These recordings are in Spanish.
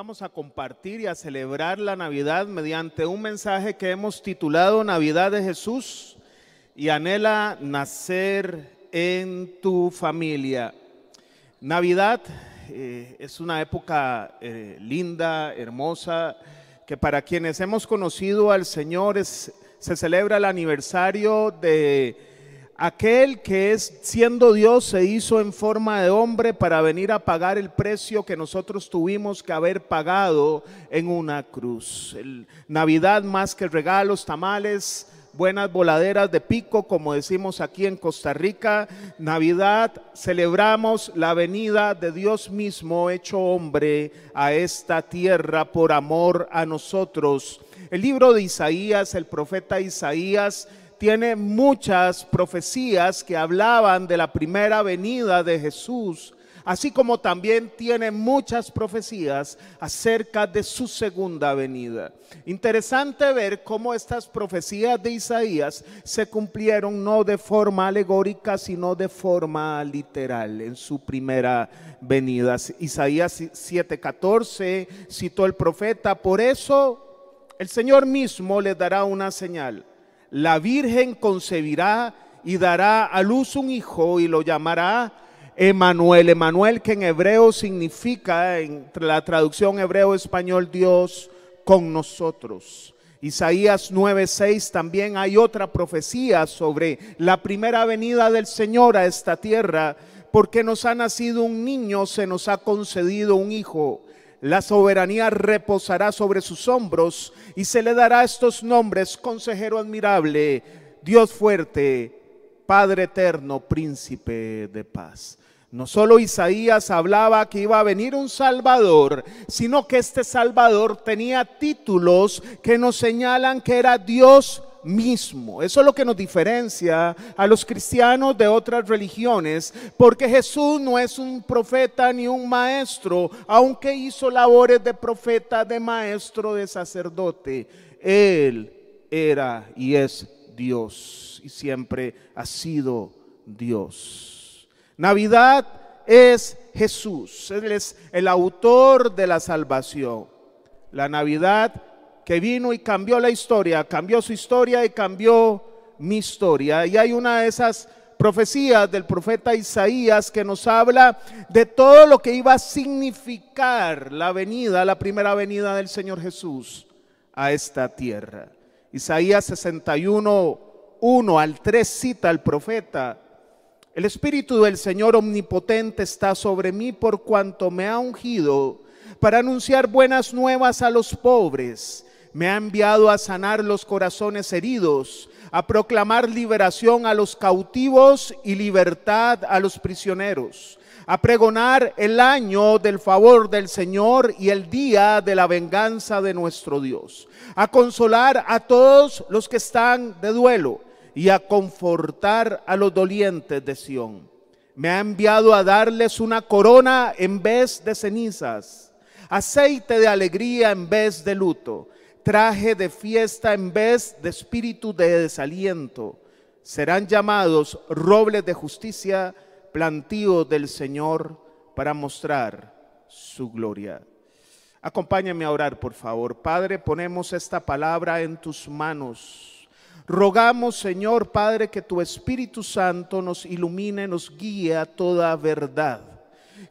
vamos a compartir y a celebrar la Navidad mediante un mensaje que hemos titulado Navidad de Jesús y anhela nacer en tu familia. Navidad eh, es una época eh, linda, hermosa, que para quienes hemos conocido al Señor se celebra el aniversario de aquel que es siendo Dios se hizo en forma de hombre para venir a pagar el precio que nosotros tuvimos que haber pagado en una cruz. Navidad más que regalos, tamales, buenas voladeras de pico, como decimos aquí en Costa Rica. Navidad celebramos la venida de Dios mismo hecho hombre a esta tierra por amor a nosotros. El libro de Isaías, el profeta Isaías, tiene muchas profecías que hablaban de la primera venida de Jesús, así como también tiene muchas profecías acerca de su segunda venida. Interesante ver cómo estas profecías de Isaías se cumplieron no de forma alegórica, sino de forma literal en su primera venida. Isaías 7:14 citó el profeta, por eso el Señor mismo le dará una señal la Virgen concebirá y dará a luz un hijo y lo llamará Emanuel. Emanuel que en hebreo significa, entre la traducción hebreo-español, Dios con nosotros. Isaías 9:6 también hay otra profecía sobre la primera venida del Señor a esta tierra, porque nos ha nacido un niño, se nos ha concedido un hijo la soberanía reposará sobre sus hombros y se le dará estos nombres, consejero admirable, Dios fuerte, Padre eterno, príncipe de paz. No solo Isaías hablaba que iba a venir un Salvador, sino que este Salvador tenía títulos que nos señalan que era Dios mismo. Eso es lo que nos diferencia a los cristianos de otras religiones, porque Jesús no es un profeta ni un maestro, aunque hizo labores de profeta, de maestro, de sacerdote. Él era y es Dios y siempre ha sido Dios. Navidad es Jesús, Él es el autor de la salvación. La Navidad que vino y cambió la historia, cambió su historia y cambió mi historia. Y hay una de esas profecías del profeta Isaías que nos habla de todo lo que iba a significar la venida, la primera venida del Señor Jesús a esta tierra. Isaías 61, 1 al 3 cita al profeta. El Espíritu del Señor Omnipotente está sobre mí por cuanto me ha ungido para anunciar buenas nuevas a los pobres. Me ha enviado a sanar los corazones heridos, a proclamar liberación a los cautivos y libertad a los prisioneros, a pregonar el año del favor del Señor y el día de la venganza de nuestro Dios, a consolar a todos los que están de duelo y a confortar a los dolientes de Sión. Me ha enviado a darles una corona en vez de cenizas, aceite de alegría en vez de luto traje de fiesta en vez de espíritu de desaliento. Serán llamados robles de justicia, plantíos del Señor para mostrar su gloria. Acompáñame a orar, por favor. Padre, ponemos esta palabra en tus manos. Rogamos, Señor Padre, que tu Espíritu Santo nos ilumine, nos guíe a toda verdad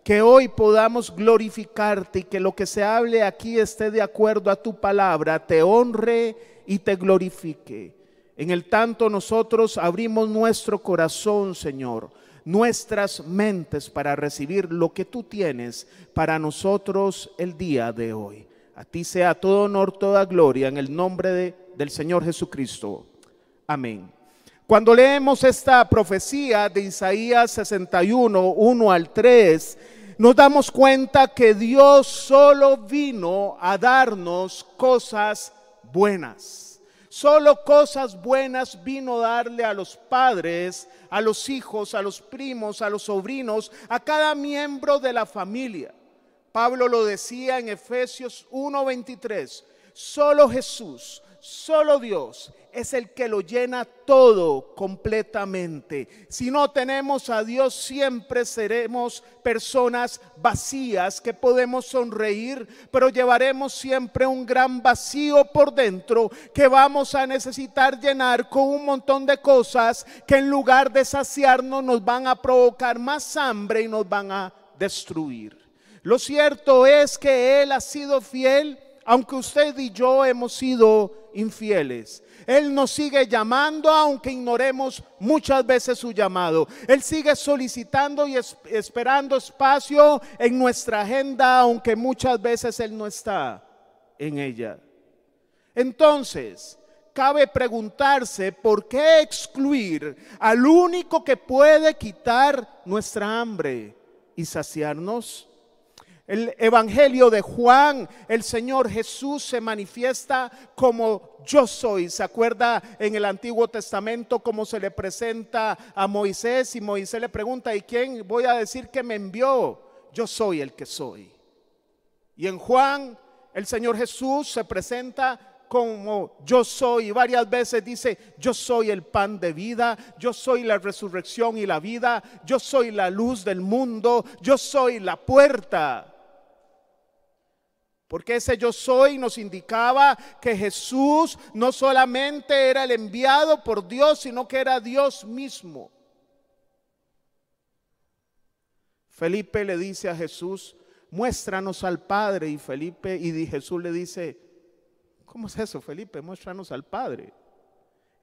que hoy podamos glorificarte y que lo que se hable aquí esté de acuerdo a tu palabra, te honre y te glorifique. En el tanto nosotros abrimos nuestro corazón, Señor, nuestras mentes para recibir lo que tú tienes para nosotros el día de hoy. A ti sea todo honor, toda gloria en el nombre del Señor Jesucristo. Amén. Cuando leemos esta profecía de Isaías 61, 1 al 3, nos damos cuenta que Dios solo vino a darnos cosas buenas. Solo cosas buenas vino a darle a los padres, a los hijos, a los primos, a los sobrinos, a cada miembro de la familia. Pablo lo decía en Efesios 1:23, solo Jesús solo Dios es el que lo llena todo completamente. Si no tenemos a Dios, siempre seremos personas vacías que podemos sonreír, pero llevaremos siempre un gran vacío por dentro que vamos a necesitar llenar con un montón de cosas que en lugar de saciarnos nos van a provocar más hambre y nos van a destruir. Lo cierto es que Él ha sido fiel, aunque usted y yo hemos sido infieles. Él nos sigue llamando aunque ignoremos muchas veces su llamado. Él sigue solicitando y esperando espacio en nuestra agenda aunque muchas veces Él no está en ella. Entonces, cabe preguntarse por qué excluir al único que puede quitar nuestra hambre y saciarnos el Evangelio de Juan, el Señor Jesús se manifiesta como yo soy. ¿Se acuerda en el Antiguo Testamento cómo se le presenta a Moisés? Y Moisés le pregunta, ¿y quién voy a decir que me envió? Yo soy el que soy. Y en Juan, el Señor Jesús se presenta como yo soy. Y varias veces dice, yo soy el pan de vida, yo soy la resurrección y la vida, yo soy la luz del mundo, yo soy la puerta. Porque ese yo soy nos indicaba que Jesús no solamente era el enviado por Dios, sino que era Dios mismo. Felipe le dice a Jesús, muéstranos al Padre. Y Felipe y Jesús le dice, ¿cómo es eso, Felipe? Muéstranos al Padre.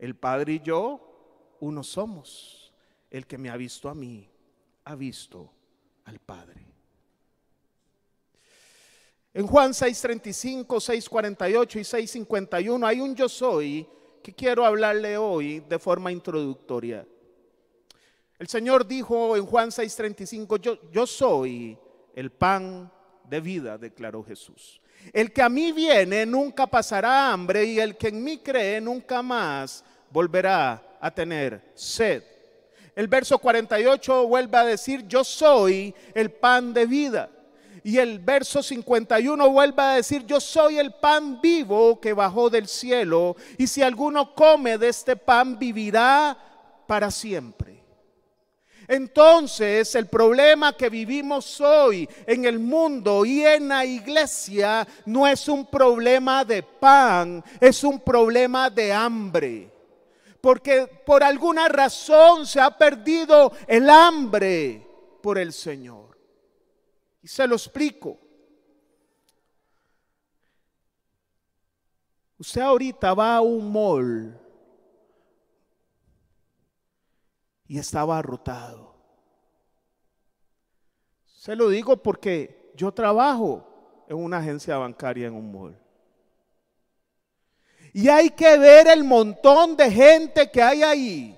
El Padre y yo, uno somos. El que me ha visto a mí, ha visto al Padre. En Juan 6:35, 6:48 y 6:51 hay un yo soy que quiero hablarle hoy de forma introductoria. El Señor dijo en Juan 6:35, yo, yo soy el pan de vida, declaró Jesús. El que a mí viene nunca pasará hambre y el que en mí cree nunca más volverá a tener sed. El verso 48 vuelve a decir, yo soy el pan de vida. Y el verso 51 vuelve a decir, yo soy el pan vivo que bajó del cielo, y si alguno come de este pan, vivirá para siempre. Entonces el problema que vivimos hoy en el mundo y en la iglesia no es un problema de pan, es un problema de hambre. Porque por alguna razón se ha perdido el hambre por el Señor. Y se lo explico. Usted ahorita va a un mall y estaba arrotado. Se lo digo porque yo trabajo en una agencia bancaria en un mall. Y hay que ver el montón de gente que hay ahí.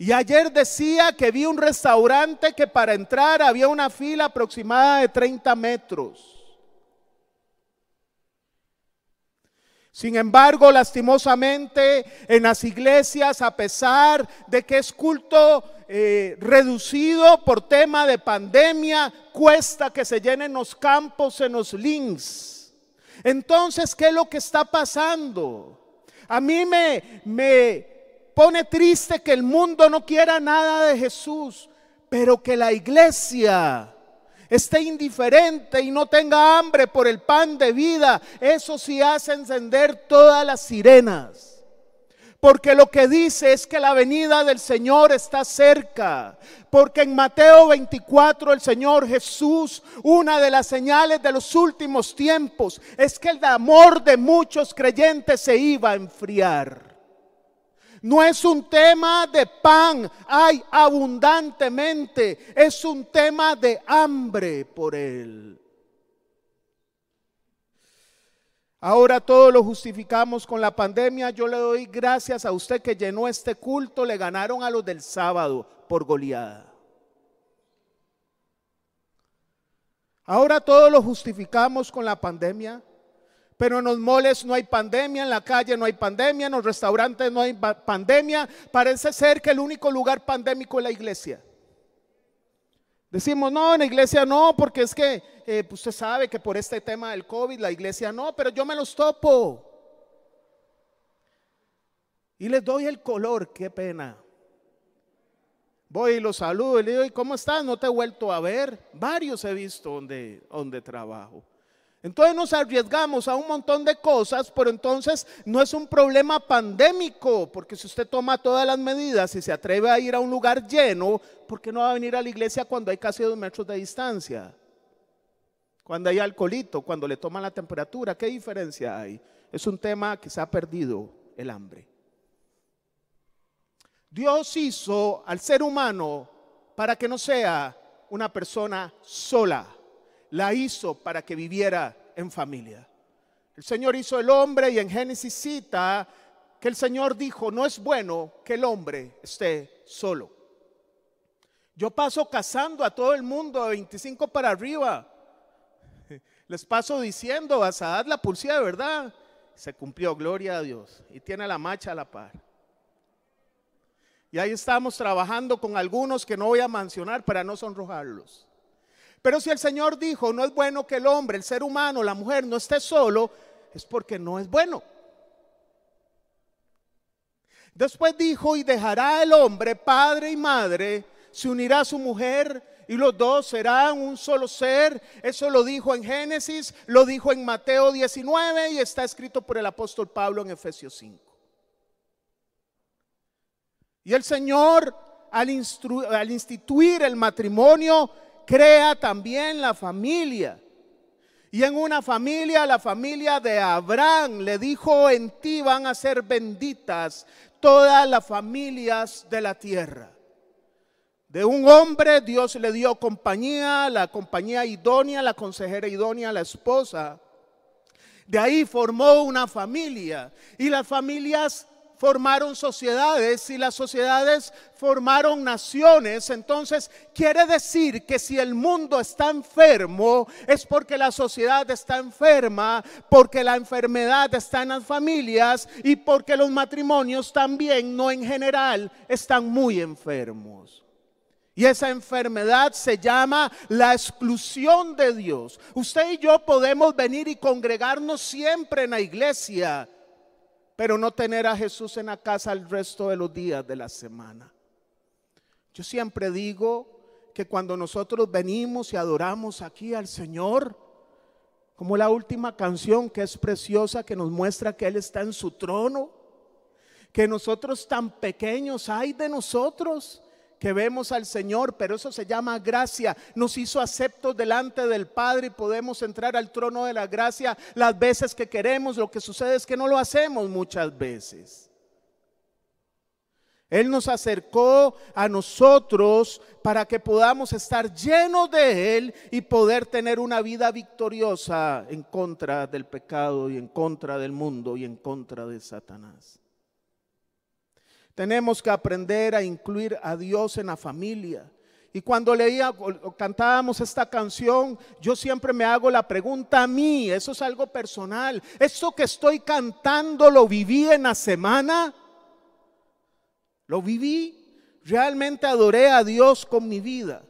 Y ayer decía que vi un restaurante que para entrar había una fila aproximada de 30 metros. Sin embargo, lastimosamente, en las iglesias, a pesar de que es culto eh, reducido por tema de pandemia, cuesta que se llenen los campos en los links. Entonces, ¿qué es lo que está pasando? A mí me, me, pone triste que el mundo no quiera nada de Jesús, pero que la iglesia esté indiferente y no tenga hambre por el pan de vida, eso sí hace encender todas las sirenas. Porque lo que dice es que la venida del Señor está cerca. Porque en Mateo 24 el Señor Jesús, una de las señales de los últimos tiempos, es que el amor de muchos creyentes se iba a enfriar. No es un tema de pan, hay abundantemente. Es un tema de hambre por él. Ahora todo lo justificamos con la pandemia. Yo le doy gracias a usted que llenó este culto. Le ganaron a los del sábado por goleada. Ahora todo lo justificamos con la pandemia. Pero en los moles no hay pandemia, en la calle no hay pandemia, en los restaurantes no hay pandemia. Parece ser que el único lugar pandémico es la iglesia. Decimos, no, en la iglesia no, porque es que eh, pues usted sabe que por este tema del COVID la iglesia no, pero yo me los topo. y les doy el color, qué pena. Voy y los saludo y le digo, ¿y cómo estás? No te he vuelto a ver. Varios he visto donde, donde trabajo. Entonces nos arriesgamos a un montón de cosas, pero entonces no es un problema pandémico, porque si usted toma todas las medidas y se atreve a ir a un lugar lleno, ¿por qué no va a venir a la iglesia cuando hay casi dos metros de distancia? Cuando hay alcoholito, cuando le toman la temperatura, ¿qué diferencia hay? Es un tema que se ha perdido el hambre. Dios hizo al ser humano para que no sea una persona sola. La hizo para que viviera en familia. El Señor hizo el hombre y en Génesis cita que el Señor dijo, no es bueno que el hombre esté solo. Yo paso casando a todo el mundo de 25 para arriba. Les paso diciendo, a Saad la pulsía de verdad. Se cumplió, gloria a Dios. Y tiene la macha a la par. Y ahí estamos trabajando con algunos que no voy a mencionar para no sonrojarlos. Pero si el Señor dijo, no es bueno que el hombre, el ser humano, la mujer no esté solo, es porque no es bueno. Después dijo, y dejará el hombre padre y madre, se unirá a su mujer y los dos serán un solo ser. Eso lo dijo en Génesis, lo dijo en Mateo 19 y está escrito por el apóstol Pablo en Efesios 5. Y el Señor, al, instituir el matrimonio, crea también la familia. Y en una familia, la familia de Abraham, le dijo, en ti van a ser benditas todas las familias de la tierra. De un hombre Dios le dio compañía, la compañía idónea, la consejera idónea, la esposa. De ahí formó una familia y las familias formaron sociedades y las sociedades formaron naciones. Entonces quiere decir que si el mundo está enfermo es porque la sociedad está enferma, porque la enfermedad está en las familias y porque los matrimonios también, no en general, están muy enfermos. Y esa enfermedad se llama la exclusión de Dios. Usted y yo podemos venir y congregarnos siempre en la iglesia pero no tener a Jesús en la casa el resto de los días de la semana. Yo siempre digo que cuando nosotros venimos y adoramos aquí al Señor, como la última canción que es preciosa, que nos muestra que Él está en su trono, que nosotros tan pequeños hay de nosotros, que vemos al Señor, pero eso se llama gracia. Nos hizo aceptos delante del Padre y podemos entrar al trono de la gracia las veces que queremos. Lo que sucede es que no lo hacemos muchas veces. Él nos acercó a nosotros para que podamos estar llenos de Él y poder tener una vida victoriosa en contra del pecado y en contra del mundo y en contra de Satanás. Tenemos que aprender a incluir a Dios en la familia. Y cuando leía o cantábamos esta canción, yo siempre me hago la pregunta a mí, eso es algo personal. ¿Esto que estoy cantando lo viví en la semana? ¿Lo viví? Realmente adoré a Dios con mi vida.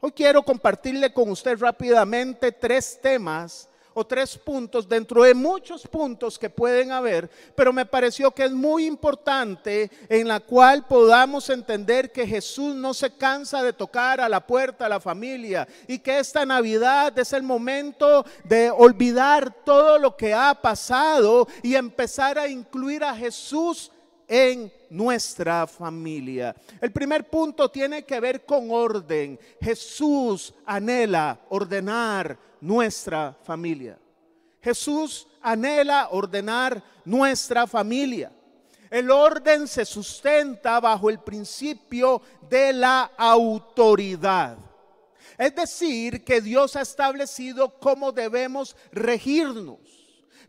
Hoy quiero compartirle con usted rápidamente tres temas o tres puntos dentro de muchos puntos que pueden haber, pero me pareció que es muy importante en la cual podamos entender que Jesús no se cansa de tocar a la puerta a la familia y que esta Navidad es el momento de olvidar todo lo que ha pasado y empezar a incluir a Jesús en nuestra familia. El primer punto tiene que ver con orden. Jesús anhela ordenar nuestra familia. Jesús anhela ordenar nuestra familia. El orden se sustenta bajo el principio de la autoridad. Es decir, que Dios ha establecido cómo debemos regirnos.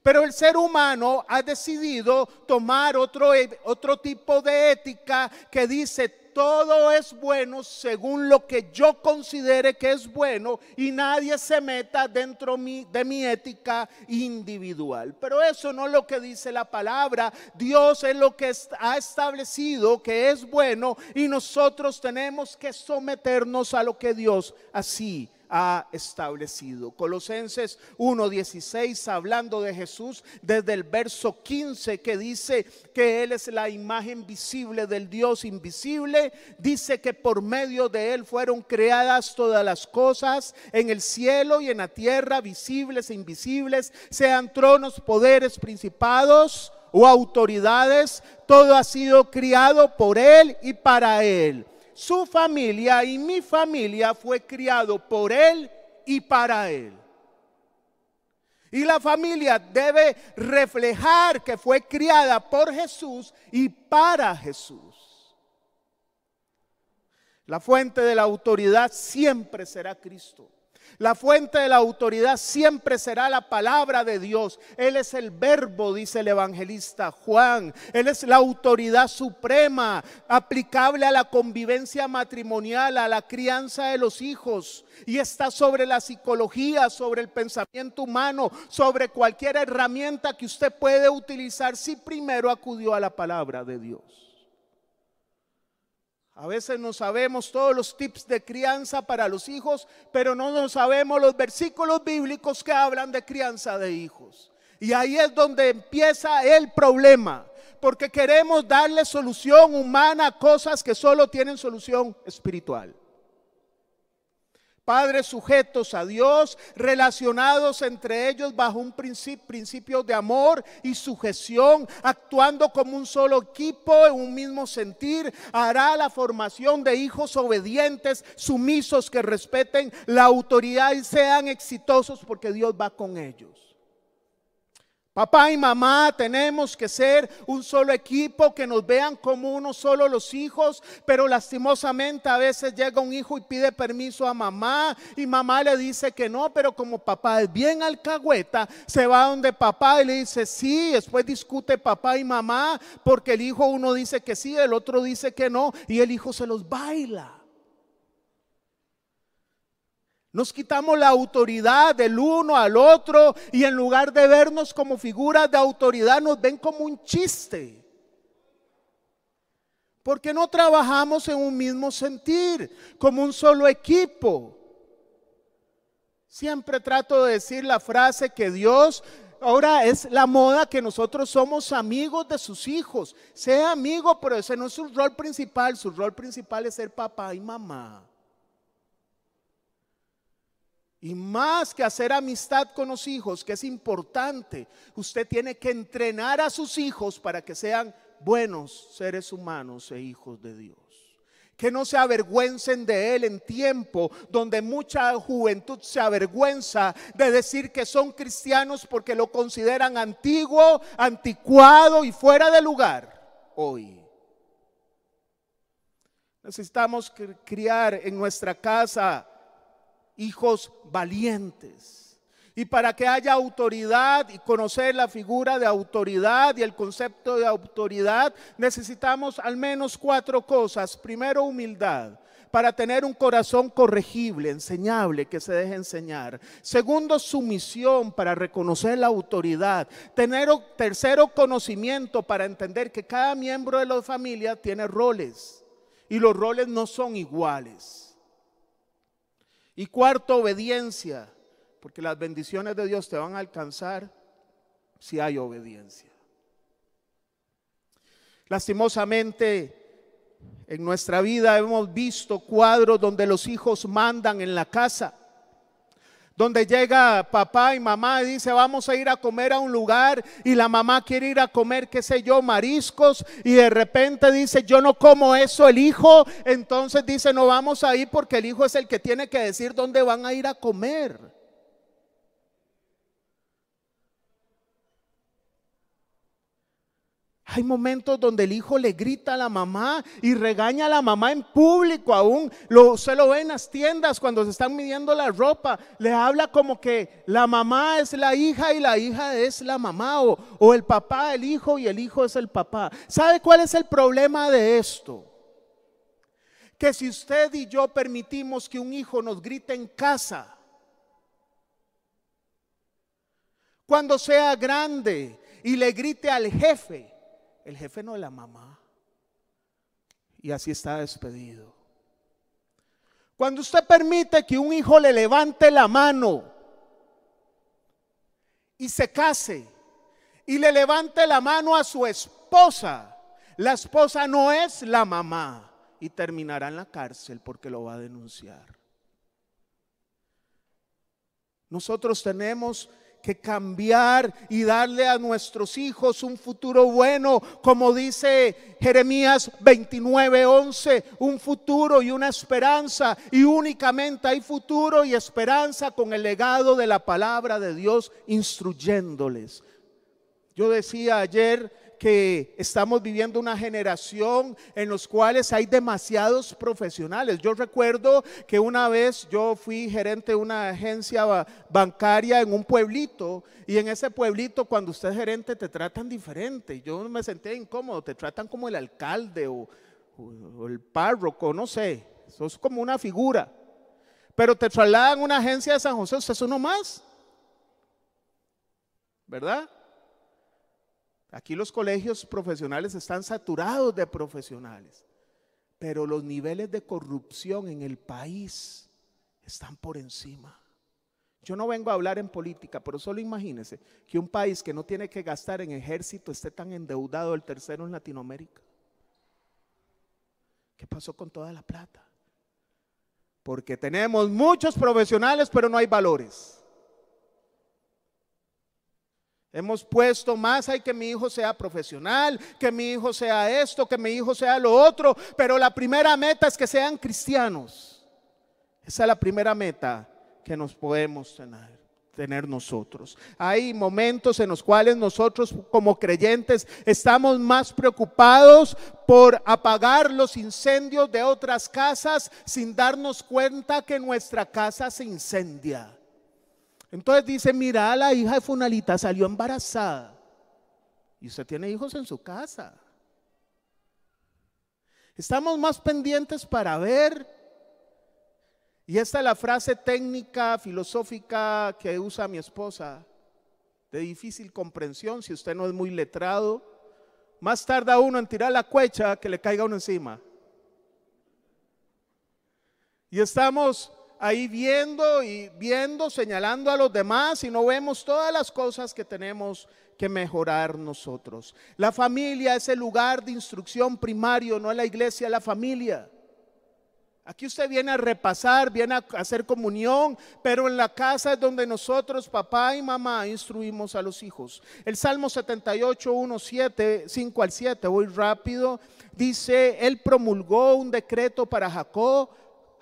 Pero el ser humano ha decidido tomar otro, otro tipo de ética que dice todo es bueno según lo que yo considere que es bueno y nadie se meta dentro de mi ética individual. Pero eso no es lo que dice la palabra. Dios es lo que ha establecido que es bueno y nosotros tenemos que someternos a lo que Dios así ha establecido. Colosenses 1:16, hablando de Jesús, desde el verso 15 que dice que Él es la imagen visible del Dios invisible, dice que por medio de Él fueron creadas todas las cosas en el cielo y en la tierra, visibles e invisibles, sean tronos, poderes, principados o autoridades, todo ha sido criado por Él y para Él su familia y mi familia fue criado por Él y para Él. Y la familia debe reflejar que fue criada por Jesús y para Jesús. La fuente de la autoridad siempre será Cristo. La fuente de la autoridad siempre será la palabra de Dios. Él es el verbo, dice el evangelista Juan. Él es la autoridad suprema, aplicable a la convivencia matrimonial, a la crianza de los hijos. Y está sobre la psicología, sobre el pensamiento humano, sobre cualquier herramienta que usted puede utilizar si primero acudió a la palabra de Dios. A veces no sabemos todos los tips de crianza para los hijos, pero no nos sabemos los versículos bíblicos que hablan de crianza de hijos. Y ahí es donde empieza el problema, porque queremos darle solución humana a cosas que solo tienen solución espiritual. Padres sujetos a Dios, relacionados entre ellos bajo un principio de amor y sujeción, actuando como un solo equipo en un mismo sentir, hará la formación de hijos obedientes, sumisos, que respeten la autoridad y sean exitosos porque Dios va con ellos. Papá y mamá tenemos que ser un solo equipo, que nos vean como uno solo los hijos, pero lastimosamente a veces llega un hijo y pide permiso a mamá y mamá le dice que no, pero como papá es bien alcahueta, se va donde papá y le dice sí, después discute papá y mamá porque el hijo uno dice que sí, el otro dice que no y el hijo se los baila. Nos quitamos la autoridad del uno al otro y en lugar de vernos como figuras de autoridad nos ven como un chiste. Porque no trabajamos en un mismo sentir, como un solo equipo. Siempre trato de decir la frase que Dios ahora es la moda que nosotros somos amigos de sus hijos. Sea amigo, pero ese no es su rol principal. Su rol principal es ser papá y mamá. Y más que hacer amistad con los hijos, que es importante, usted tiene que entrenar a sus hijos para que sean buenos seres humanos e hijos de Dios. Que no se avergüencen de Él en tiempo donde mucha juventud se avergüenza de decir que son cristianos porque lo consideran antiguo, anticuado y fuera de lugar hoy. Necesitamos criar en nuestra casa hijos valientes. Y para que haya autoridad y conocer la figura de autoridad y el concepto de autoridad, necesitamos al menos cuatro cosas. Primero, humildad para tener un corazón corregible, enseñable, que se deje enseñar. Segundo, sumisión para reconocer la autoridad. Tener, tercero, conocimiento para entender que cada miembro de la familia tiene roles y los roles no son iguales. Y cuarto, obediencia, porque las bendiciones de Dios te van a alcanzar si hay obediencia. Lastimosamente, en nuestra vida hemos visto cuadros donde los hijos mandan en la casa donde llega papá y mamá y dice vamos a ir a comer a un lugar y la mamá quiere ir a comer, qué sé yo, mariscos y de repente dice yo no como eso el hijo, entonces dice no vamos a ir porque el hijo es el que tiene que decir dónde van a ir a comer. Hay momentos donde el hijo le grita a la mamá y regaña a la mamá en público aún. Lo, se lo ve en las tiendas cuando se están midiendo la ropa. Le habla como que la mamá es la hija y la hija es la mamá. O, o el papá el hijo y el hijo es el papá. ¿Sabe cuál es el problema de esto? Que si usted y yo permitimos que un hijo nos grite en casa, cuando sea grande y le grite al jefe, el jefe no es la mamá. Y así está despedido. Cuando usted permite que un hijo le levante la mano y se case y le levante la mano a su esposa, la esposa no es la mamá y terminará en la cárcel porque lo va a denunciar. Nosotros tenemos que cambiar y darle a nuestros hijos un futuro bueno, como dice Jeremías 29:11, un futuro y una esperanza, y únicamente hay futuro y esperanza con el legado de la palabra de Dios instruyéndoles. Yo decía ayer que estamos viviendo una generación en los cuales hay demasiados profesionales. Yo recuerdo que una vez yo fui gerente de una agencia bancaria en un pueblito y en ese pueblito cuando usted es gerente te tratan diferente. Yo me senté incómodo, te tratan como el alcalde o, el párroco, no sé. Eso es como una figura. Pero te trasladan a una agencia de San José, usted es uno más. ¿Verdad? Aquí los colegios profesionales están saturados de profesionales, pero los niveles de corrupción en el país están por encima. Yo no vengo a hablar en política, pero solo imagínense que un país que no tiene que gastar en ejército esté tan endeudado, el tercero en Latinoamérica. ¿Qué pasó con toda la plata? Porque tenemos muchos profesionales, pero no hay valores. Hemos puesto más hay que mi hijo sea profesional, que mi hijo sea esto, que mi hijo sea lo otro, pero la primera meta es que sean cristianos. Esa es la primera meta que nos podemos tener tener nosotros. Hay momentos en los cuales nosotros como creyentes estamos más preocupados por apagar los incendios de otras casas sin darnos cuenta que nuestra casa se incendia. Entonces dice, mira, la hija de Funalita salió embarazada. Y usted tiene hijos en su casa. Estamos más pendientes para ver. Y esta es la frase técnica, filosófica que usa mi esposa, de difícil comprensión si usted no es muy letrado. Más tarda uno en tirar la cuecha que le caiga uno encima. Y estamos ahí viendo y viendo, señalando a los demás y no vemos todas las cosas que tenemos que mejorar nosotros. La familia es el lugar de instrucción primario, no la iglesia, la familia. Aquí usted viene a repasar, viene a hacer comunión, pero en la casa es donde nosotros, papá y mamá, instruimos a los hijos. El Salmo 78, 1, 7, 5 al 7, voy rápido, dice, Él promulgó un decreto para Jacob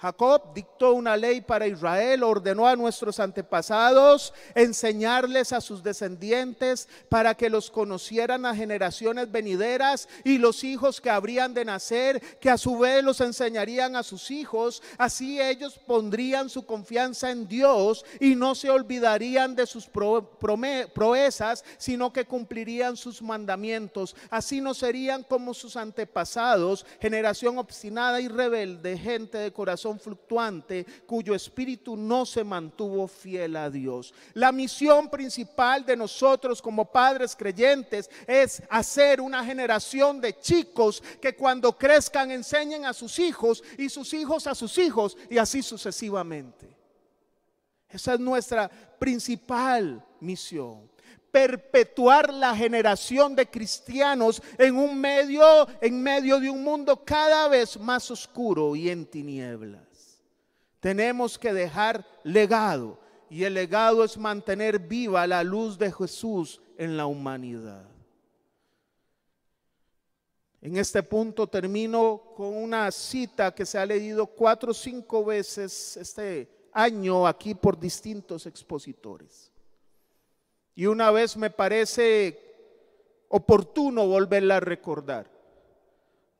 Jacob dictó una ley para Israel, ordenó a nuestros antepasados enseñarles a sus descendientes para que los conocieran a generaciones venideras y los hijos que habrían de nacer, que a su vez los enseñarían a sus hijos. Así ellos pondrían su confianza en Dios y no se olvidarían de sus proezas, sino que cumplirían sus mandamientos. Así no serían como sus antepasados, generación obstinada y rebelde, gente de fluctuante cuyo espíritu no se mantuvo fiel a Dios. La misión principal de nosotros como padres creyentes es hacer una generación de chicos que cuando crezcan enseñen a sus hijos y sus hijos a sus hijos y así sucesivamente. Esa es nuestra principal misión perpetuar la generación de cristianos en un medio, en medio de un mundo cada vez más oscuro y en tinieblas. Tenemos que dejar legado y el legado es mantener viva la luz de Jesús en la humanidad. En este punto termino con una cita que se ha leído cuatro o cinco veces este año aquí por distintos expositores. Y una vez me parece oportuno volverla a recordar.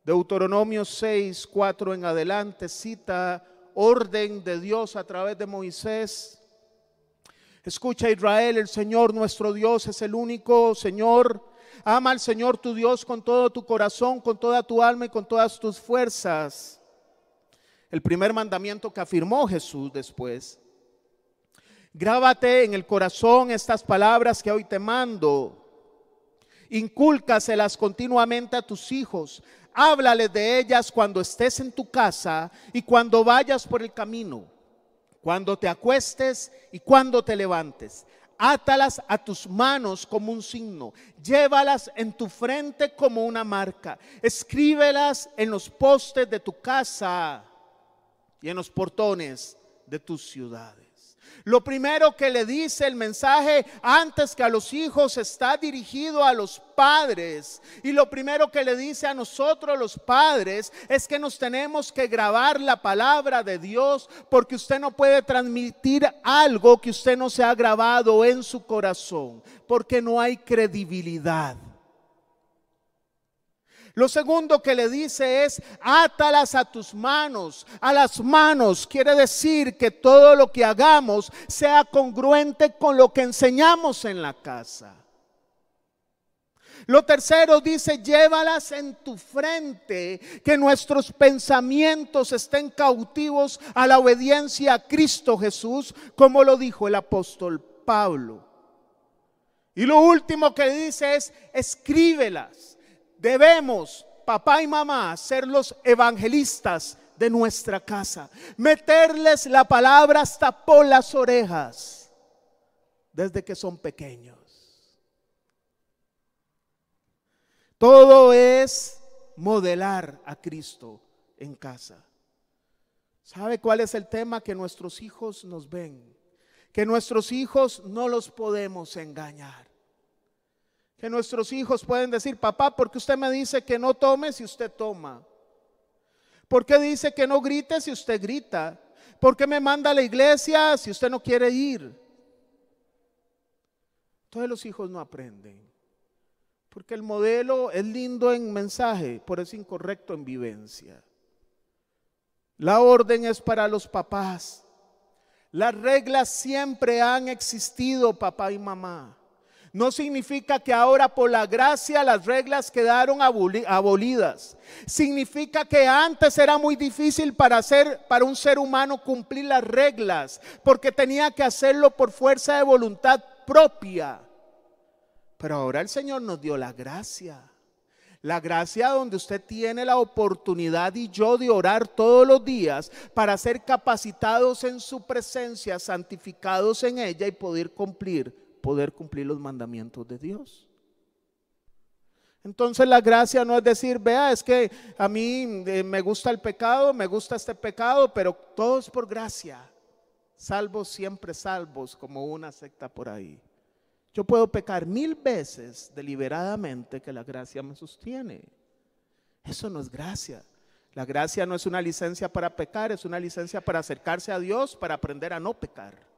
Deuteronomio 6, 4 en adelante cita orden de Dios a través de Moisés. Escucha Israel, el Señor nuestro Dios es el único Señor. Ama al Señor tu Dios con todo tu corazón, con toda tu alma y con todas tus fuerzas. El primer mandamiento que afirmó Jesús después. Grábate en el corazón estas palabras que hoy te mando Incúlcaselas continuamente a tus hijos. Háblales de ellas cuando estés en tu casa y cuando vayas por el camino, cuando te acuestes y cuando te levantes. Átalas a tus manos como un signo, llévalas en tu frente como una marca, escríbelas en los postes de tu casa y en los portones de tus ciudades. Lo primero que le dice el mensaje antes que a los hijos está dirigido a los padres. Y lo primero que le dice a nosotros los padres es que nos tenemos que grabar la palabra de Dios porque usted no puede transmitir algo que usted no se ha grabado en su corazón porque no hay credibilidad. Lo segundo que le dice es, átalas a tus manos, a las manos. Quiere decir que todo lo que hagamos sea congruente con lo que enseñamos en la casa. Lo tercero dice, llévalas en tu frente, que nuestros pensamientos estén cautivos a la obediencia a Cristo Jesús, como lo dijo el apóstol Pablo. Y lo último que dice es, escríbelas debemos, papá y mamá, ser los evangelistas de nuestra casa. Meterles la palabra hasta por las orejas desde que son pequeños. Todo es modelar a Cristo en casa. ¿Sabe cuál es el tema? Que nuestros hijos nos ven. Que nuestros hijos no los podemos engañar que nuestros hijos pueden decir, papá, ¿por qué usted me dice que no tome si usted toma? ¿Por qué dice que no grite si usted grita? ¿Por qué me manda a la iglesia si usted no quiere ir? Todos los hijos no aprenden. Porque el modelo es lindo en mensaje, pero es incorrecto en vivencia. La orden es para los papás. Las reglas siempre han existido, papá y mamá no significa que ahora por la gracia las reglas quedaron abolidas. Significa que antes era muy difícil para un ser humano cumplir las reglas, porque tenía que hacerlo por fuerza de voluntad propia. Pero ahora el Señor nos dio la gracia. La gracia donde usted tiene la oportunidad y yo de orar todos los días para ser capacitados en su presencia, santificados en ella y poder cumplir poder cumplir los mandamientos de Dios. Entonces la gracia no es decir, vea, es que a mí eh, me gusta el pecado, me gusta este pecado, pero todo es por gracia. Salvos siempre salvos, como una secta por ahí. Yo puedo pecar mil veces deliberadamente que la gracia me sostiene. Eso no es gracia. La gracia no es una licencia para pecar, es una licencia para acercarse a Dios, para aprender a no pecar.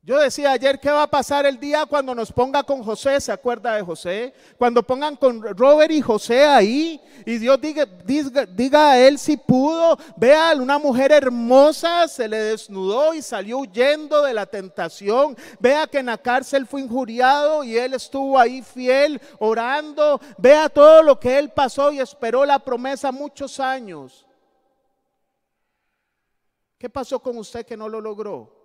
Yo decía ayer, ¿qué va a pasar el día cuando nos ponga con José? ¿Se acuerda de José? Cuando pongan con Robert y José ahí y Dios diga, diga, a él si pudo. Vea, una mujer hermosa se le desnudó y salió huyendo de la tentación. Vea que en la cárcel fue injuriado y él estuvo ahí fiel, orando. Vea todo lo que él pasó y esperó la promesa muchos años. ¿Qué pasó con usted que no lo logró?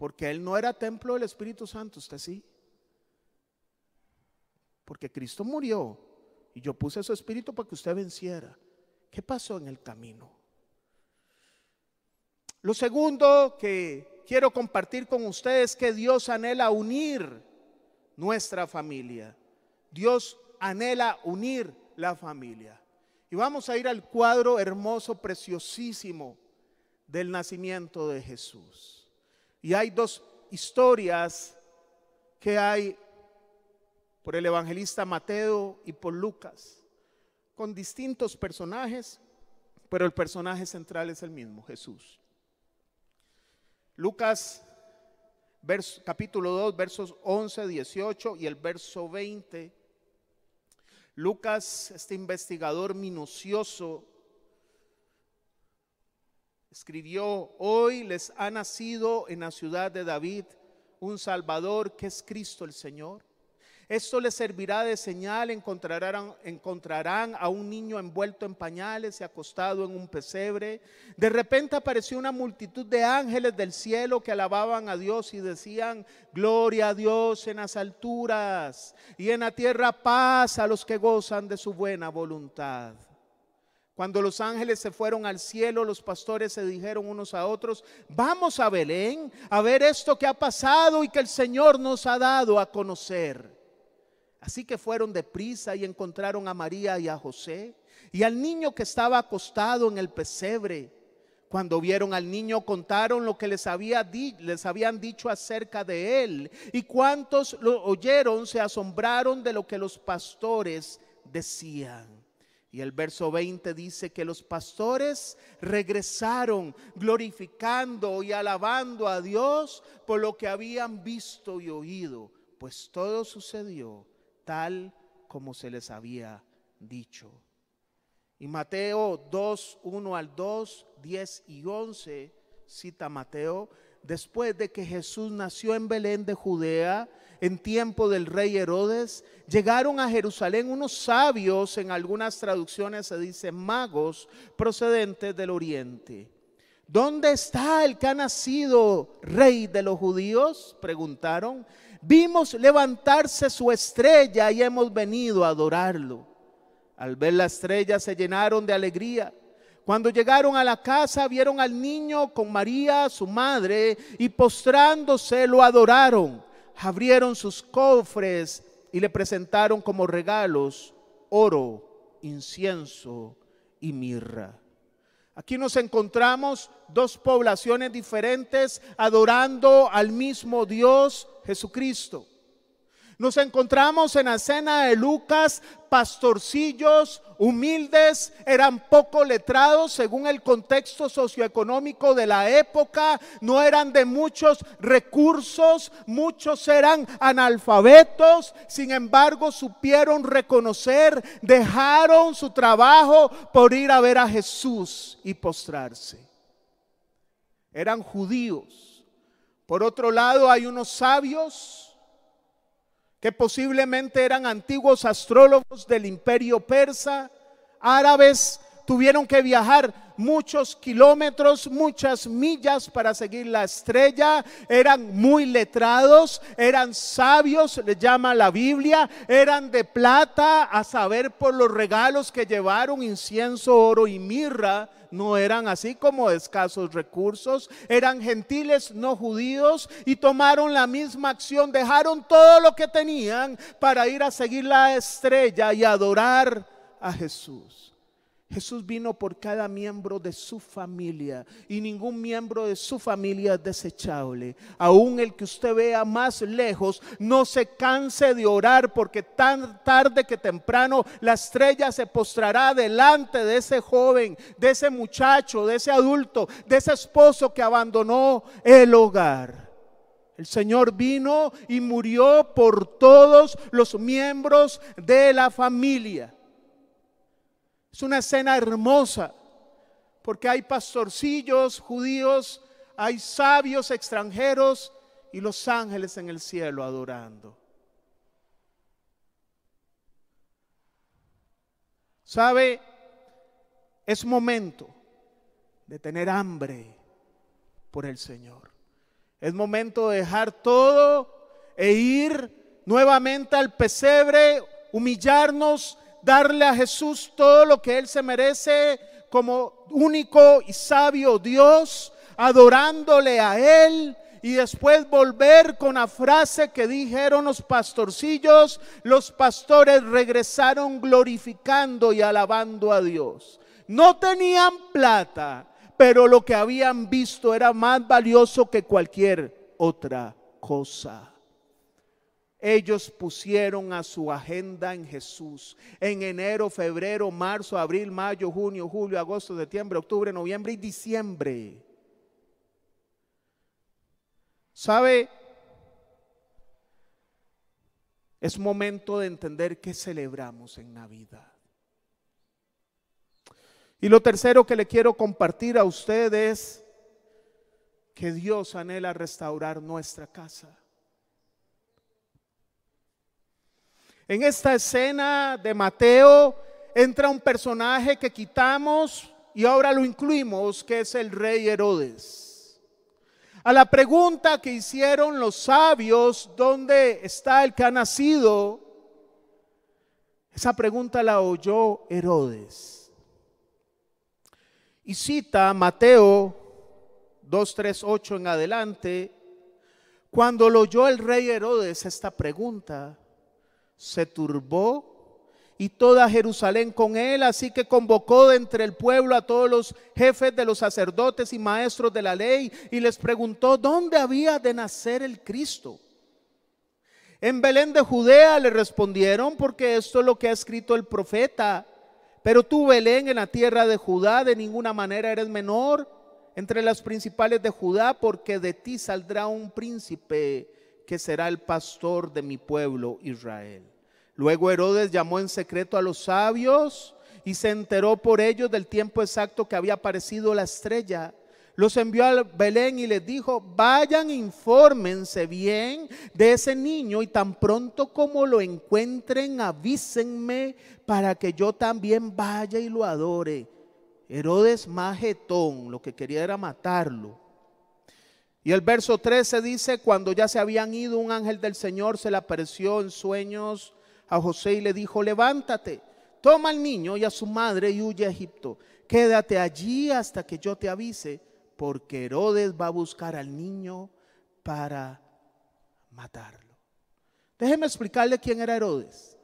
Porque él no era templo del Espíritu Santo, usted sí. Porque Cristo murió y yo puse su espíritu para que usted venciera. ¿Qué pasó en el camino? Lo segundo que quiero compartir con ustedes es que Dios anhela unir nuestra familia. Dios anhela unir la familia. Y vamos a ir al cuadro hermoso, preciosísimo del nacimiento de Jesús. Y hay dos historias que hay por el evangelista Mateo y por Lucas, con distintos personajes, pero el personaje central es el mismo, Jesús. Lucas capítulo 2, versos 11, 18 y el verso 20. Lucas, este investigador minucioso, escribió, hoy les ha nacido en la ciudad de David un Salvador que es Cristo el Señor. Esto les servirá de señal, encontrarán, encontrarán a un niño envuelto en pañales y acostado en un pesebre. De repente apareció una multitud de ángeles del cielo que alababan a Dios y decían, gloria a Dios en las alturas y en la tierra paz a los que gozan de su buena voluntad. Cuando los ángeles se fueron al cielo, los pastores se dijeron unos a otros, vamos a Belén a ver esto que ha pasado y que el Señor nos ha dado a conocer. Así que fueron deprisa y encontraron a María y a José y al niño que estaba acostado en el pesebre. Cuando vieron al niño contaron lo que les, había les habían dicho acerca de él. Y cuantos lo oyeron se asombraron de lo que los pastores decían. Y el verso 20 dice que los pastores regresaron glorificando y alabando a Dios por lo que habían visto y oído, pues todo sucedió tal como se les había dicho. Y Mateo 2, 1 al 2, 10 y 11, cita Mateo, después de que Jesús nació en Belén de Judea, en tiempo del rey Herodes, llegaron a Jerusalén unos sabios, en algunas traducciones se dice magos, procedentes del oriente. ¿Dónde está el que ha nacido rey de los judíos? Preguntaron vimos levantarse su estrella y hemos venido a adorarlo. Al ver la estrella se llenaron de alegría. Cuando llegaron a la casa vieron al niño con María, su madre, y postrándose lo adoraron. Abrieron sus cofres y le presentaron como regalos oro, incienso y mirra. Aquí nos encontramos dos poblaciones diferentes adorando al mismo Dios Jesucristo. Nos encontramos en la escena de Lucas, pastorcillos humildes, eran poco letrados según el contexto socioeconómico de la época, no eran de muchos recursos, muchos eran analfabetos, sin embargo supieron reconocer, dejaron su trabajo por ir a ver a Jesús y postrarse. Eran judíos. Por otro lado hay unos sabios que posiblemente eran antiguos astrólogos del imperio persa, árabes, tuvieron que viajar muchos kilómetros, muchas millas para seguir la estrella, eran muy letrados, eran sabios, le llama la Biblia, eran de plata, a saber por los regalos que llevaron, incienso, oro y mirra, no eran así como escasos recursos, eran gentiles no judíos y tomaron la misma acción, dejaron todo lo que tenían para ir a seguir la estrella y adorar a Jesús. Jesús vino por cada miembro de su familia y ningún miembro de su familia es desechable. Aún el que usted vea más lejos, no se canse de orar porque tan tarde que temprano la estrella se postrará delante de ese joven, de ese muchacho, de ese adulto, de ese esposo que abandonó el hogar. El Señor vino y murió por todos los miembros de la familia. Es una escena hermosa porque hay pastorcillos judíos, hay sabios extranjeros y los ángeles en el cielo adorando. ¿Sabe? Es momento de tener hambre por el Señor. Es momento de dejar todo e ir nuevamente al pesebre, humillarnos darle a Jesús todo lo que Él se merece como único y sabio Dios, adorándole a Él y después volver con la frase que dijeron los pastorcillos, los pastores regresaron glorificando y alabando a Dios. No tenían plata, pero lo que habían visto era más valioso que cualquier otra cosa. Ellos pusieron a su agenda en Jesús. En enero, febrero, marzo, abril, mayo, junio, julio, agosto, septiembre, octubre, noviembre y diciembre. ¿Sabe? Es momento de entender qué celebramos en Navidad. Y lo tercero que le quiero compartir a ustedes es que Dios anhela restaurar nuestra casa. En esta escena de Mateo entra un personaje que quitamos y ahora lo incluimos, que es el rey Herodes. A la pregunta que hicieron los sabios, ¿dónde está el que ha nacido? Esa pregunta la oyó Herodes. Y cita Mateo 238 en adelante, cuando lo oyó el rey Herodes esta pregunta, se turbó y toda Jerusalén con él, así que convocó de entre el pueblo a todos los jefes de los sacerdotes y maestros de la ley y les preguntó dónde había de nacer el Cristo. En Belén de Judea le respondieron, porque esto es lo que ha escrito el profeta. Pero tú, Belén, en la tierra de Judá, de ninguna manera eres menor entre las principales de Judá, porque de ti saldrá un príncipe que será el pastor de mi pueblo Israel. Luego Herodes llamó en secreto a los sabios y se enteró por ellos del tiempo exacto que había aparecido la estrella. Los envió a Belén y les dijo, vayan, infórmense bien de ese niño y tan pronto como lo encuentren, avísenme para que yo también vaya y lo adore. Herodes majetón, lo que quería era matarlo. Y el verso 13 dice, cuando ya se habían ido, un ángel del Señor se le apareció en sueños a José y le dijo, levántate, toma al niño y a su madre y huye a Egipto. Quédate allí hasta que yo te avise, porque Herodes va a buscar al niño para matarlo. Déjeme explicarle quién era Herodes.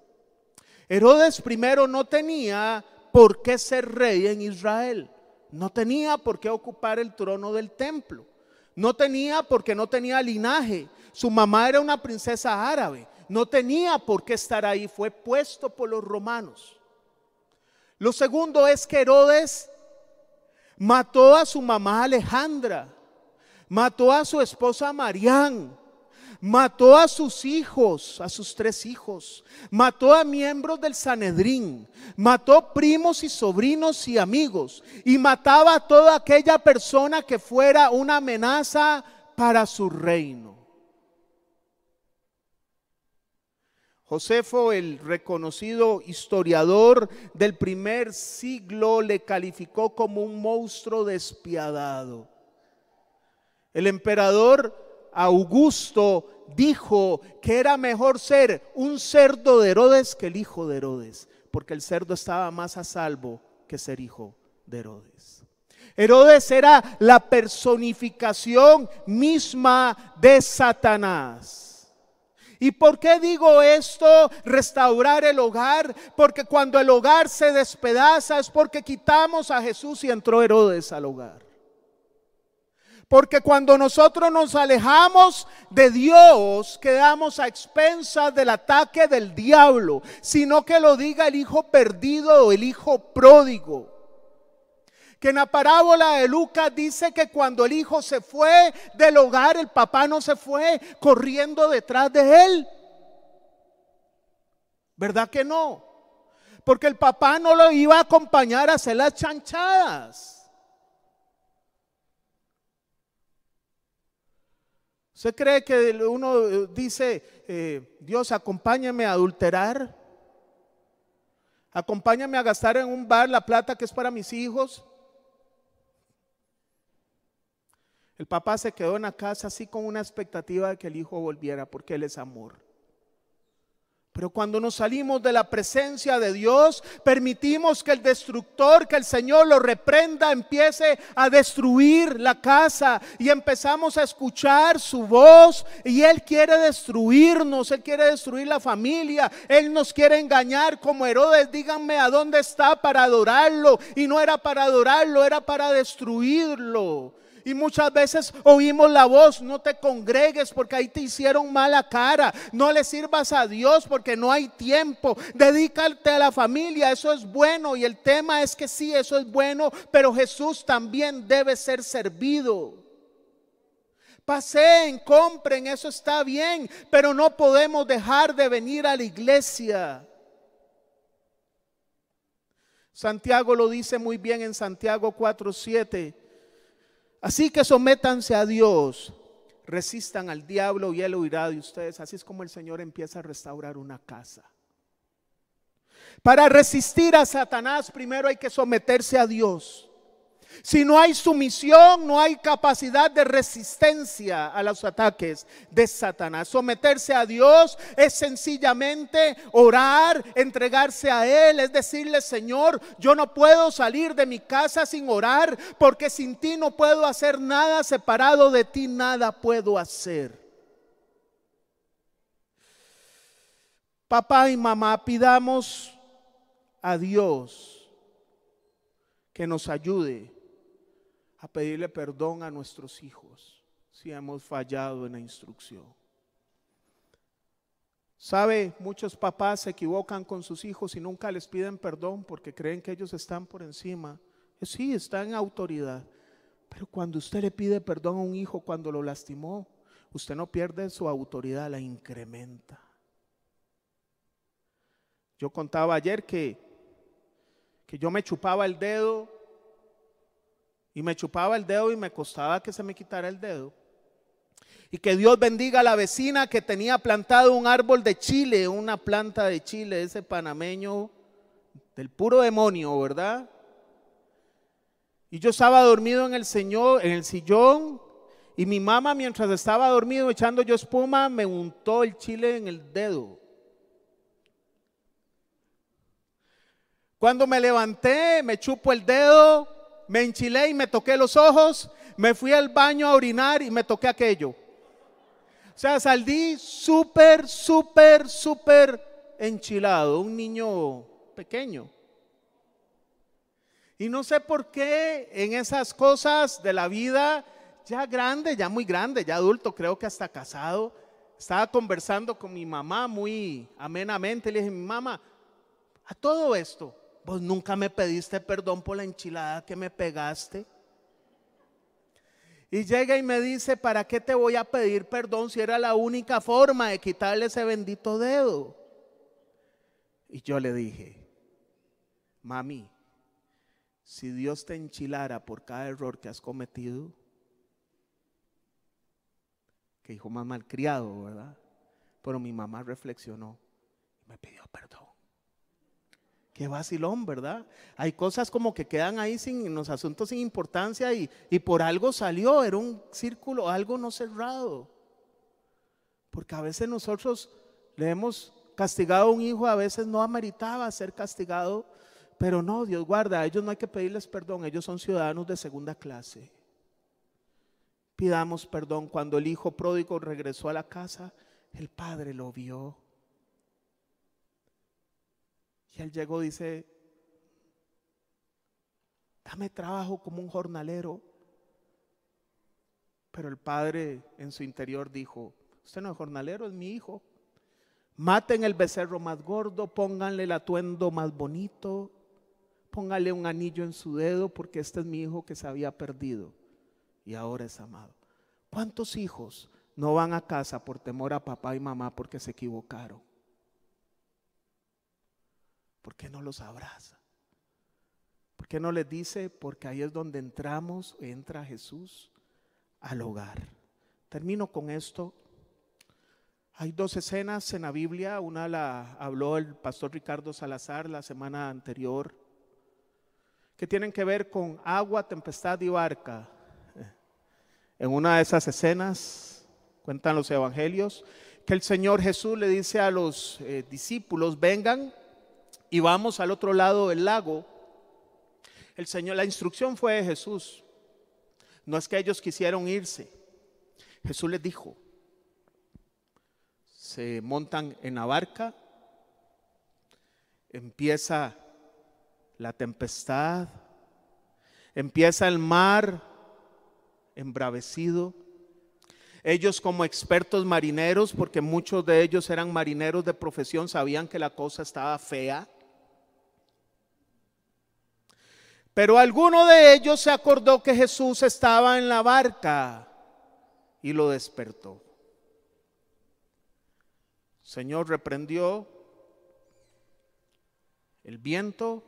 Herodes primero no tenía por qué ser rey en Israel. No tenía por qué ocupar el trono del templo. No tenía porque no tenía linaje. Su mamá era una princesa árabe no tenía por qué estar ahí, fue puesto por los romanos. Lo segundo es que Herodes mató a su mamá Alejandra, mató a su esposa Marián, mató a sus hijos, a sus tres hijos, mató a miembros del Sanedrín, mató primos y sobrinos y amigos, y mataba a toda aquella persona que fuera una amenaza para su reino. Josefo, el reconocido historiador del primer siglo, le calificó como un monstruo despiadado. El emperador Augusto dijo que era mejor ser un cerdo de Herodes que el hijo de Herodes, porque el cerdo estaba más a salvo que ser hijo de Herodes. Herodes era la personificación misma de Satanás. ¿Y por qué digo esto? Restaurar el hogar. Porque cuando el hogar se despedaza es porque quitamos a Jesús y entró Herodes al hogar. Porque cuando nosotros nos alejamos de Dios, quedamos a expensas del ataque del diablo, sino que lo diga el hijo perdido o el hijo pródigo que en la parábola de Lucas dice que cuando el hijo se fue del hogar, el papá no se fue corriendo detrás de él. ¿Verdad que no? Porque el papá no lo iba a acompañar a hacer las chanchadas. ¿Usted cree que uno dice, eh, Dios, acompáñame a adulterar? Acompáñame a gastar en un bar la plata que es para mis hijos. El papá se quedó en la casa así con una expectativa de que el hijo volviera porque él es amor. Pero cuando nos salimos de la presencia de Dios, permitimos que el destructor, que el Señor lo reprenda, empiece a destruir la casa y empezamos a escuchar su voz. Y Él quiere destruirnos, Él quiere destruir la familia, Él nos quiere engañar como Herodes, díganme a dónde está para adorarlo. Y no era para adorarlo, era para destruirlo. Y muchas veces oímos la voz, no te congregues porque ahí te hicieron mala cara. No le sirvas a Dios porque no hay tiempo. Dedícate a la familia, eso es bueno. Y el tema es que sí, eso es bueno, pero Jesús también debe ser servido. Paseen, compren, eso está bien, pero no podemos dejar de venir a la iglesia. Santiago lo dice muy bien en Santiago 4:7. Así que sométanse a Dios, resistan al diablo y él huirá de ustedes. Así es como el Señor empieza a restaurar una casa. Para resistir a Satanás primero hay que someterse a Dios. Si no hay sumisión, no hay capacidad de resistencia a los ataques de Satanás. Someterse a Dios es sencillamente orar, entregarse a Él, es decirle, Señor, yo no puedo salir de mi casa sin orar, porque sin ti no puedo hacer nada, separado de ti nada puedo hacer. Papá y mamá, pidamos a Dios que nos ayude a pedirle perdón a nuestros hijos si hemos fallado en la instrucción. Sabe, muchos papás se equivocan con sus hijos y nunca les piden perdón porque creen que ellos están por encima. Sí, está en autoridad. Pero cuando usted le pide perdón a un hijo cuando lo lastimó, usted no pierde su autoridad, la incrementa. Yo contaba ayer que, que yo me chupaba el dedo y me chupaba el dedo y me costaba que se me quitara el dedo. Y que Dios bendiga a la vecina que tenía plantado un árbol de chile, una planta de chile, ese panameño del puro demonio, ¿verdad? Y yo estaba dormido en el señor, en el sillón, y mi mamá mientras estaba dormido echando yo espuma, me untó el chile en el dedo. Cuando me levanté, me chupo el dedo, me enchilé y me toqué los ojos, me fui al baño a orinar y me toqué aquello. O sea, salí súper, súper, súper enchilado, un niño pequeño. Y no sé por qué en esas cosas de la vida, ya grande, ya muy grande, ya adulto, creo que hasta casado, estaba conversando con mi mamá muy amenamente. Le dije, mi mamá, a todo esto, Vos nunca me pediste perdón por la enchilada que me pegaste. Y llega y me dice, ¿para qué te voy a pedir perdón si era la única forma de quitarle ese bendito dedo? Y yo le dije, mami, si Dios te enchilara por cada error que has cometido, que hijo más malcriado, ¿verdad? Pero mi mamá reflexionó y me pidió perdón. Qué vacilón, ¿verdad? Hay cosas como que quedan ahí sin los asuntos sin importancia y, y por algo salió, era un círculo, algo no cerrado. Porque a veces nosotros le hemos castigado a un hijo, a veces no ameritaba ser castigado, pero no, Dios guarda, a ellos no hay que pedirles perdón, ellos son ciudadanos de segunda clase. Pidamos perdón cuando el hijo pródigo regresó a la casa, el padre lo vio y él llegó, dice, dame trabajo como un jornalero. Pero el padre en su interior dijo, usted no es jornalero, es mi hijo. Maten el becerro más gordo, pónganle el atuendo más bonito, pónganle un anillo en su dedo porque este es mi hijo que se había perdido y ahora es amado. ¿Cuántos hijos no van a casa por temor a papá y mamá porque se equivocaron? ¿Por qué no los abraza? ¿Por qué no les dice? Porque ahí es donde entramos, entra Jesús al hogar. Termino con esto. Hay dos escenas en la Biblia, una la habló el pastor Ricardo Salazar la semana anterior, que tienen que ver con agua, tempestad y barca. En una de esas escenas, cuentan los evangelios, que el Señor Jesús le dice a los eh, discípulos, vengan y vamos al otro lado del lago, el Señor, la instrucción fue de Jesús. No es que ellos quisieron irse. Jesús les dijo, se montan en la barca, empieza la tempestad, empieza el mar embravecido. Ellos como expertos marineros, porque muchos de ellos eran marineros de profesión, sabían que la cosa estaba fea. Pero alguno de ellos se acordó que Jesús estaba en la barca y lo despertó. El Señor reprendió el viento,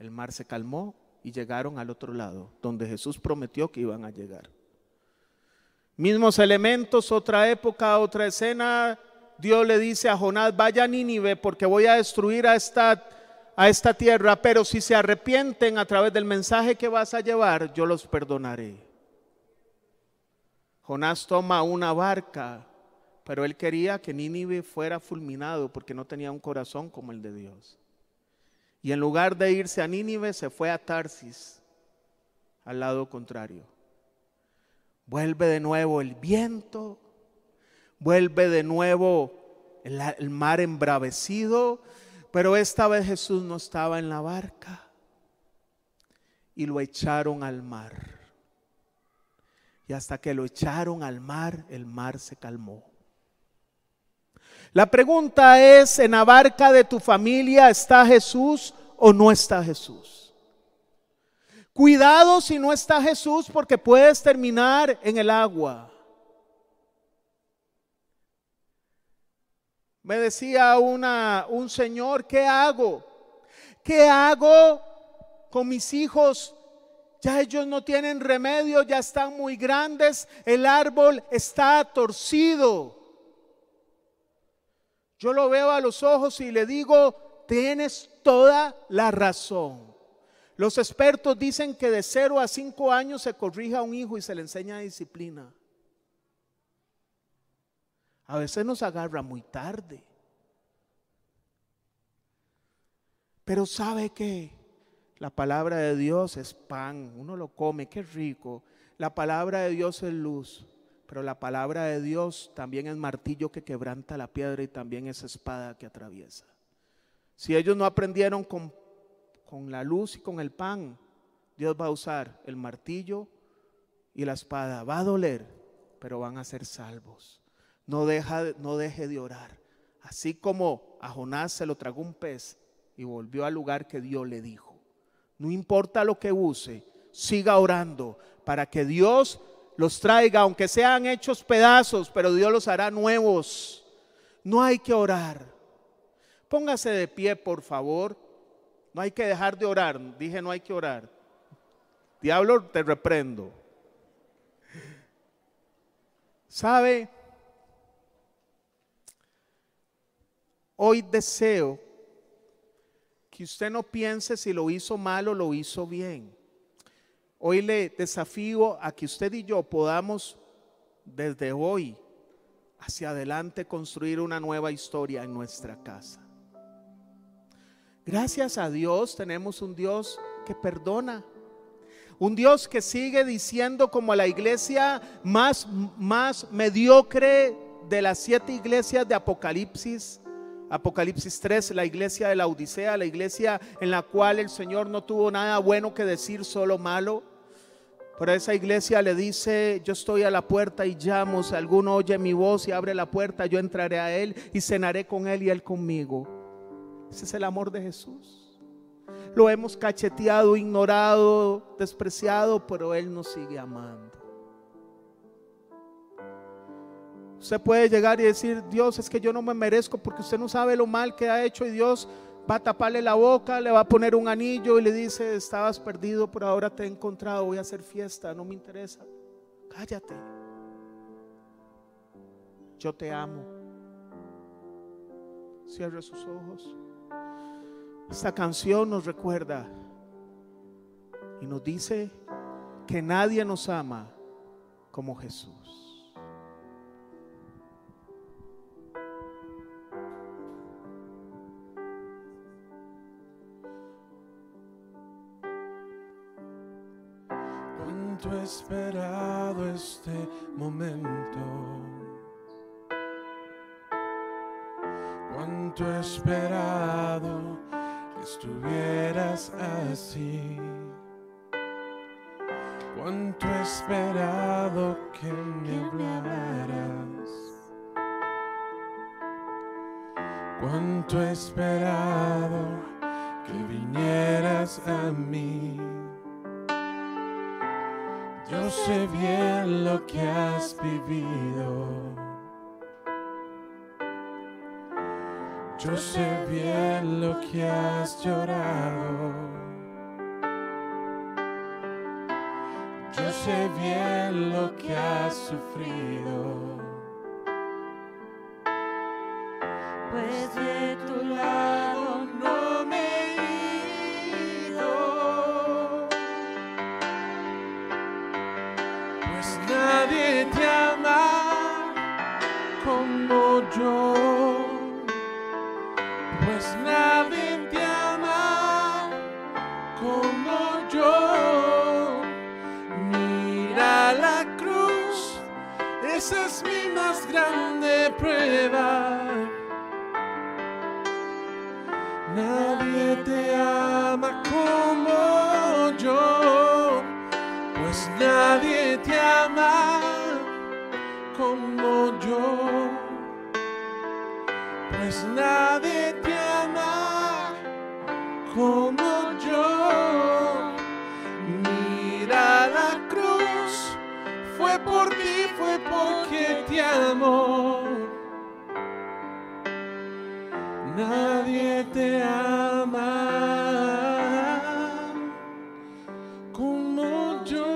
el mar se calmó y llegaron al otro lado, donde Jesús prometió que iban a llegar. Mismos elementos, otra época, otra escena, Dios le dice a Jonás, vaya a Nínive porque voy a destruir a esta, a esta tierra, pero si se arrepienten a través del mensaje que vas a llevar, yo los perdonaré. Jonás toma una barca, pero él quería que Nínive fuera fulminado porque no tenía un corazón como el de Dios. Y en lugar de irse a Nínive, se fue a Tarsis, al lado contrario. Vuelve de nuevo el viento, vuelve de nuevo el, mar embravecido, pero esta vez Jesús no estaba en la barca y lo echaron al mar. Y hasta que lo echaron al mar, el mar se calmó. La pregunta es, ¿en la barca de tu familia está Jesús o no está Jesús? Cuidado si no está Jesús porque puedes terminar en el agua. Me decía una, un señor, ¿qué hago? ¿Qué hago con mis hijos? Ya ellos no tienen remedio, ya están muy grandes, el árbol está torcido. Yo lo veo a los ojos y le digo, tienes toda la razón. Los expertos dicen que de 0 a 5 años se corrija a un hijo y se le enseña disciplina. A veces nos agarra muy tarde. Pero sabe que la palabra de Dios es pan, uno lo come, qué rico. La palabra de Dios es luz, pero la palabra de Dios también es martillo que quebranta la piedra y también es espada que atraviesa. Si ellos no aprendieron con, con la luz y con el pan, Dios va a usar el martillo y la espada. Va a doler, pero van a ser salvos. No, deja, no deje de orar. Así como a Jonás se lo tragó un pez y volvió al lugar que Dios le dijo. No importa lo que use, siga orando para que Dios los traiga, aunque sean hechos pedazos, pero Dios los hará nuevos. No hay que orar. Póngase de pie, por favor. No hay que dejar de orar. Dije, no hay que orar. Diablo, te reprendo. ¿Sabe? Hoy deseo que usted no piense si lo hizo mal o lo hizo bien. Hoy le desafío a que usted y yo podamos desde hoy hacia adelante construir una nueva historia en nuestra casa. Gracias a Dios tenemos un Dios que perdona. Un Dios que sigue diciendo como la iglesia más, más mediocre de las siete iglesias de Apocalipsis, Apocalipsis 3, la iglesia de la Odisea, la iglesia en la cual el Señor no tuvo nada bueno que decir, solo malo. Pero esa iglesia le dice, yo estoy a la puerta y llamo, si alguno oye mi voz y abre la puerta, yo entraré a él y cenaré con él y él conmigo. Ese es el amor de Jesús. Lo hemos cacheteado, ignorado, despreciado, pero él nos sigue amando. Usted puede llegar y decir, Dios, es que yo no me merezco porque usted no sabe lo mal que ha hecho y Dios va a taparle la boca, le va a poner un anillo y le dice, estabas perdido, pero ahora te he encontrado, voy a hacer fiesta, no me interesa. Cállate. Yo te amo. Cierre sus ojos. Esta canción nos recuerda y nos dice que nadie nos ama como Jesús. Esperado este momento. Cuánto he esperado que estuvieras así. Cuánto he esperado que me hablaras. Cuánto he esperado que vinieras a mí. Yo sé bien lo que has vivido. Yo sé bien lo que has llorado. Yo sé bien lo que has sufrido. pues Nadie te ama como yo.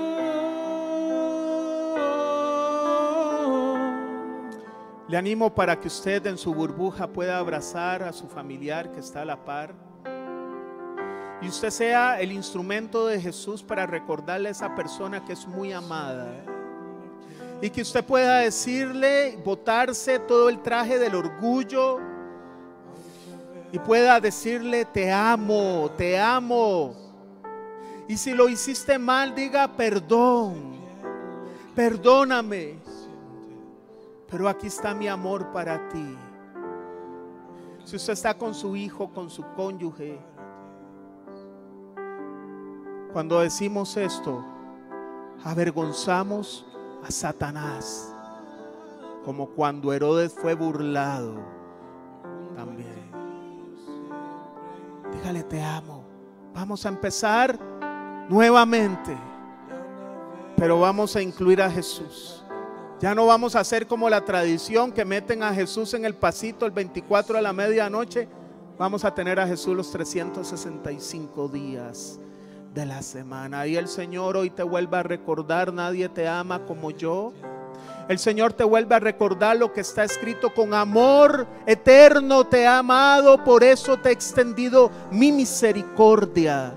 Le animo para que usted en su burbuja pueda abrazar a su familiar que está a la par. Y usted sea el instrumento de Jesús para recordarle a esa persona que es muy amada. Y que usted pueda decirle, botarse todo el traje del orgullo. Y pueda decirle, te amo, te amo. Y si lo hiciste mal, diga, perdón, perdóname. Pero aquí está mi amor para ti. Si usted está con su hijo, con su cónyuge, cuando decimos esto, avergonzamos a Satanás, como cuando Herodes fue burlado también. Dígale, te amo. Vamos a empezar nuevamente, pero vamos a incluir a Jesús. Ya no vamos a hacer como la tradición que meten a Jesús en el pasito el 24 a la medianoche. Vamos a tener a Jesús los 365 días de la semana. Y el Señor hoy te vuelve a recordar, nadie te ama como yo. El Señor te vuelve a recordar lo que está escrito con amor eterno te ha amado, por eso te he extendido mi misericordia.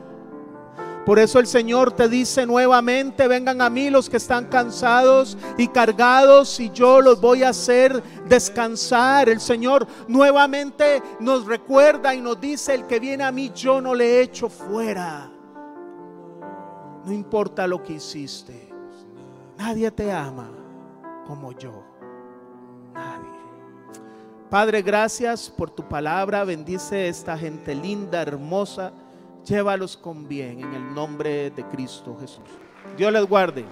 Por eso el Señor te dice nuevamente, vengan a mí los que están cansados y cargados y yo los voy a hacer descansar. El Señor nuevamente nos recuerda y nos dice, el que viene a mí yo no le echo fuera. No importa lo que hiciste, nadie te ama como yo. Nadie. Padre, gracias por tu palabra. Bendice esta gente linda, hermosa. Llévalos con bien en el nombre de Cristo Jesús. Dios les guarde.